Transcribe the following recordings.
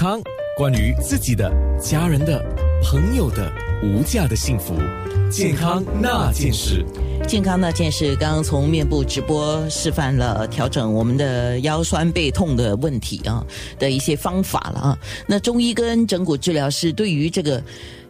康，关于自己的、家人的、朋友的无价的幸福，健康那件事。健康那件事，刚刚从面部直播示范了调整我们的腰酸背痛的问题啊的一些方法了啊。那中医跟整骨治疗师对于这个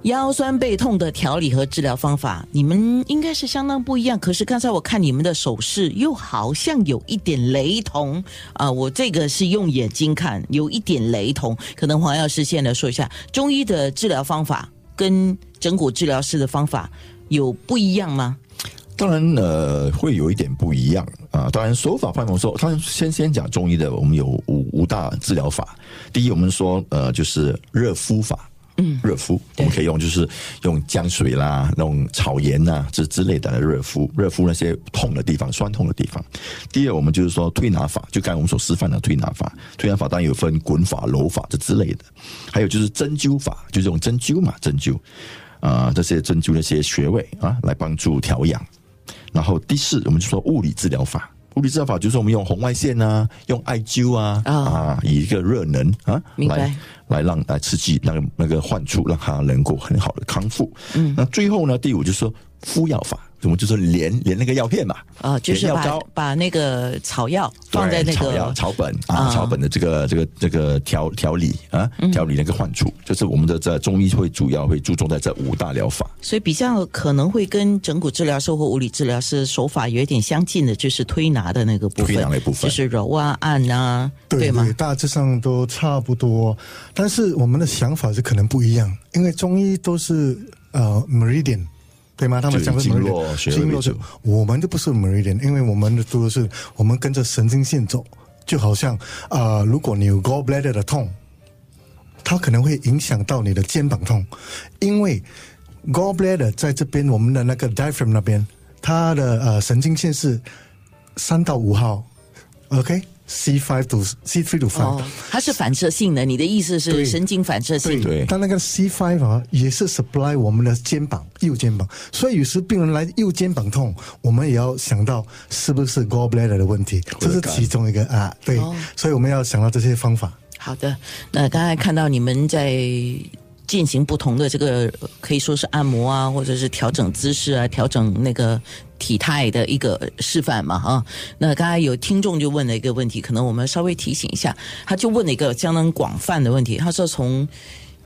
腰酸背痛的调理和治疗方法，你们应该是相当不一样。可是刚才我看你们的手势，又好像有一点雷同啊。我这个是用眼睛看，有一点雷同。可能黄药师先来说一下，中医的治疗方法跟整骨治疗师的方法有不一样吗？当然，呃，会有一点不一样啊。当然，手法范围说，他先先讲中医的，我们有五五大治疗法。第一，我们说，呃，就是热敷法，嗯，热敷我们可以用，就是用姜水啦，那种草盐呐，这之类的热敷，热敷那些痛的地方、酸痛的地方。第二，我们就是说推拿法，就刚才我们所示范的推拿法。推拿法当然有分滚法、揉法这之类的，还有就是针灸法，就是用针灸嘛，针灸啊，这些针灸那些穴位啊，来帮助调养。然后第四，我们就说物理治疗法。物理治疗法就是我们用红外线啊，用艾灸啊，啊，以一个热能啊，来来让来刺激那个那个患处，让他能够很好的康复。嗯，那最后呢，第五就是说敷药法。我们就是连连那个药片嘛，啊，就是把把那个草药放在那个草药草本啊，草本的这个这个这个调调理啊，调理那个患处，就是我们的在中医会主要会注重在这五大疗法。所以比较可能会跟整骨治疗师或物理治疗师手法有一点相近的，就是推拿的那个部分，推拿那部分就是揉啊按啊，对吗？大致上都差不多，但是我们的想法是可能不一样，因为中医都是呃 meridian。对吗？他们讲的经络，经络是我们都不是 meridian，因为我们的都是我们跟着神经线走，就好像啊，如果你有 gallbladder 的痛，它可能会影响到你的肩膀痛，因为 gallbladder 在这边，我们的那个 diaphragm 那边，它的呃神经线是三到五号，OK。C five to C three to five，它是反射性的。你的意思是神经反射性？对。但那个 C five 啊，也是 supply 我们的肩膀，右肩膀。所以有时病人来右肩膀痛，我们也要想到是不是 gallbladder 的问题，这是其中一个啊。对。所以我们要想到这些方法。好的。那刚才看到你们在进行不同的这个，可以说是按摩啊，或者是调整姿势啊，调整那个。体态的一个示范嘛，哈。那刚才有听众就问了一个问题，可能我们稍微提醒一下。他就问了一个相当广泛的问题，他说从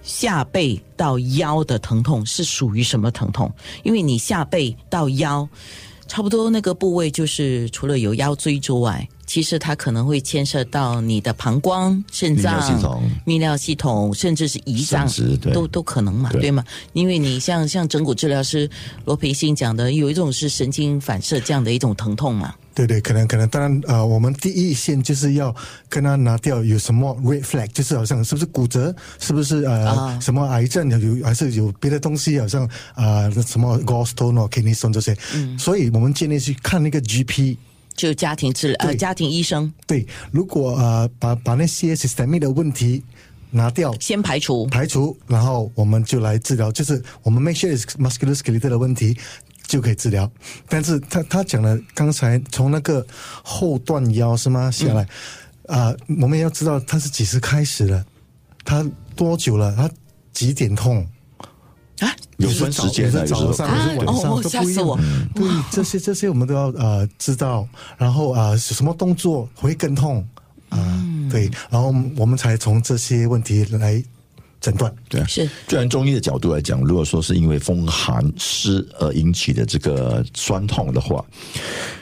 下背到腰的疼痛是属于什么疼痛？因为你下背到腰，差不多那个部位就是除了有腰椎之外。其实它可能会牵涉到你的膀胱、肾脏、泌尿系统，甚至是胰脏，都都可能嘛，对吗？因为你像像整骨治疗师罗培新讲的，有一种是神经反射这样的一种疼痛嘛。对对，可能可能，当然呃，我们第一线就是要跟他拿掉有什么 red flag，就是好像是不是骨折，是不是呃什么癌症有，还是有别的东西，好像啊什么 gallstone、kidney stone 这些。嗯，所以我们建议去看那个 GP。就家庭治呃，家庭医生。对，如果呃把把那些 systemic 的问题拿掉，先排除。排除，然后我们就来治疗，就是我们 make sure is musculoskeletal 的问题就可以治疗。但是他他讲了，刚才从那个后段腰是吗？下来啊，我们要知道他是几时开始的，他多久了，他几点痛。啊，有分时间的，早上还是晚上都不一样。对，这些这些我们都要呃知道，然后啊什么动作会更痛啊？对，然后我们才从这些问题来诊断。对，是。虽然中医的角度来讲，如果说是因为风寒湿而引起的这个酸痛的话，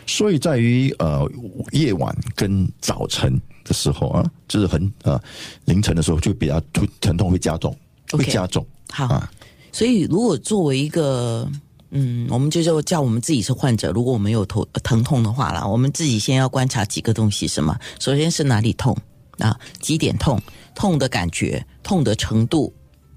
所以在于呃夜晚跟早晨的时候啊，就是很呃凌晨的时候就比较疼疼痛会加重，会加重。好啊。所以，如果作为一个，嗯，我们就叫叫我们自己是患者，如果我们有头疼痛的话啦，我们自己先要观察几个东西，什么？首先是哪里痛啊？几点痛？痛的感觉，痛的程度。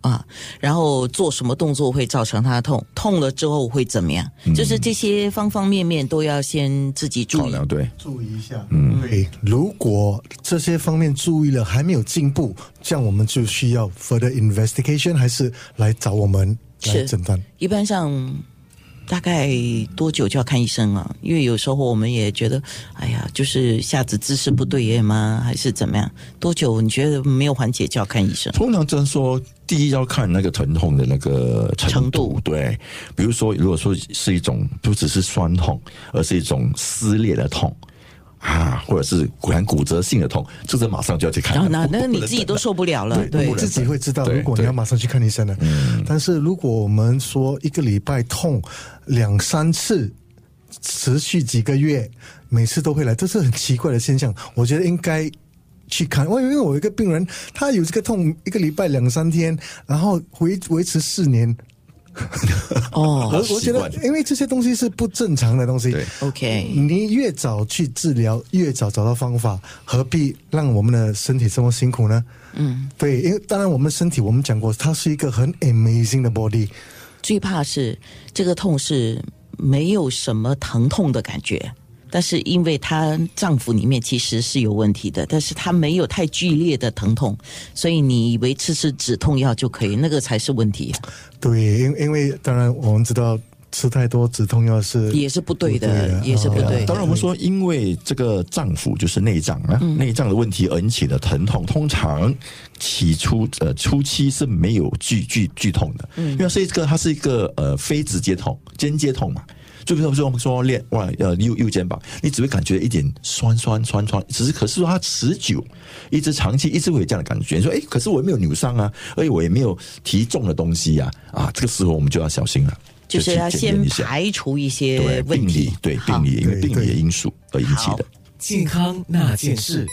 啊，然后做什么动作会造成他痛？痛了之后会怎么样？就是这些方方面面都要先自己注意，对，注意一下。嗯，对。如果这些方面注意了还没有进步，这样我们就需要 further investigation，还是来找我们来诊断。一般上，大概多久就要看医生啊？因为有时候我们也觉得，哎呀，就是下子姿势不对也吗？还是怎么样？多久你觉得没有缓解就要看医生？通常就是说，第一要看那个疼痛的那个程程，度对。比如说，如果说是一种不只是酸痛，而是一种撕裂的痛啊，或者是骨然骨折性的痛，这个马上就要去看了。然后那那你自己都受不了了，对自己会知道，如果你要马上去看医生的。嗯但是如果我们说一个礼拜痛两三次，持续几个月，每次都会来，这是很奇怪的现象。我觉得应该去看。我因为我有一个病人，他有这个痛一个礼拜两三天，然后维维持四年。哦 我我觉得，因为这些东西是不正常的东西。对，OK，你越早去治疗，越早找到方法，何必让我们的身体这么辛苦呢？嗯，对，因为当然我们身体我们讲过，它是一个很 amazing 的 body，最怕是这个痛是没有什么疼痛的感觉。但是因为她脏腑里面其实是有问题的，但是她没有太剧烈的疼痛，所以你以为吃吃止痛药就可以，那个才是问题，对，因因为当然我们知道吃太多止痛药是也是不对的，不对的。也是不对的。当然，我们说，因为这个脏腑就是内脏啊，内脏的问题而引起的疼痛，通常起初呃初期是没有剧剧剧痛的，因为是一个它是一个呃非直接痛，间接痛嘛。就比如说我们说练哇呃右右肩膀，你只会感觉一点酸酸酸酸，只是可是说它持久，一直长期一直会有这样的感觉。你说哎，可是我也没有扭伤啊，而且我也没有提重的东西呀、啊，这个时候我们就要小心了，就是要先排除一些对问题病理，对病理因为病理的因素而引起的。健康那件事。